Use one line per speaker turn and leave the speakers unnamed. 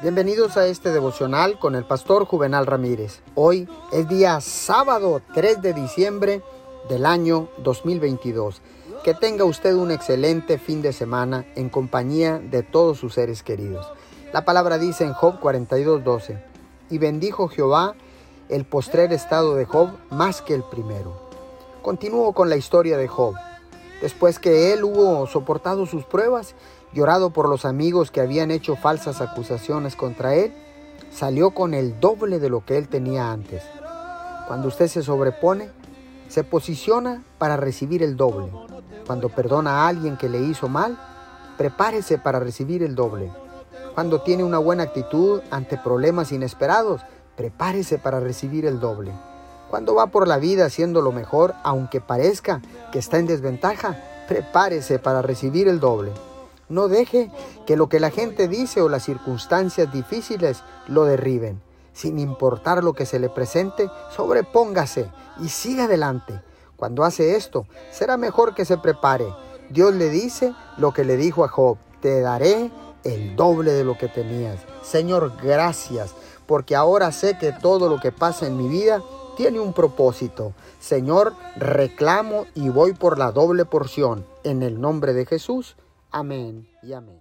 Bienvenidos a este devocional con el pastor Juvenal Ramírez. Hoy es día sábado 3 de diciembre del año 2022. Que tenga usted un excelente fin de semana en compañía de todos sus seres queridos. La palabra dice en Job 42:12, y bendijo Jehová el postrer estado de Job más que el primero. Continúo con la historia de Job. Después que él hubo soportado sus pruebas, llorado por los amigos que habían hecho falsas acusaciones contra él, salió con el doble de lo que él tenía antes. Cuando usted se sobrepone, se posiciona para recibir el doble. Cuando perdona a alguien que le hizo mal, prepárese para recibir el doble. Cuando tiene una buena actitud ante problemas inesperados, prepárese para recibir el doble. Cuando va por la vida haciendo lo mejor, aunque parezca que está en desventaja, prepárese para recibir el doble. No deje que lo que la gente dice o las circunstancias difíciles lo derriben. Sin importar lo que se le presente, sobrepóngase y siga adelante. Cuando hace esto, será mejor que se prepare. Dios le dice lo que le dijo a Job, te daré el doble de lo que tenías. Señor, gracias, porque ahora sé que todo lo que pasa en mi vida tiene un propósito. Señor, reclamo y voy por la doble porción. En el nombre de Jesús. Amén y amén.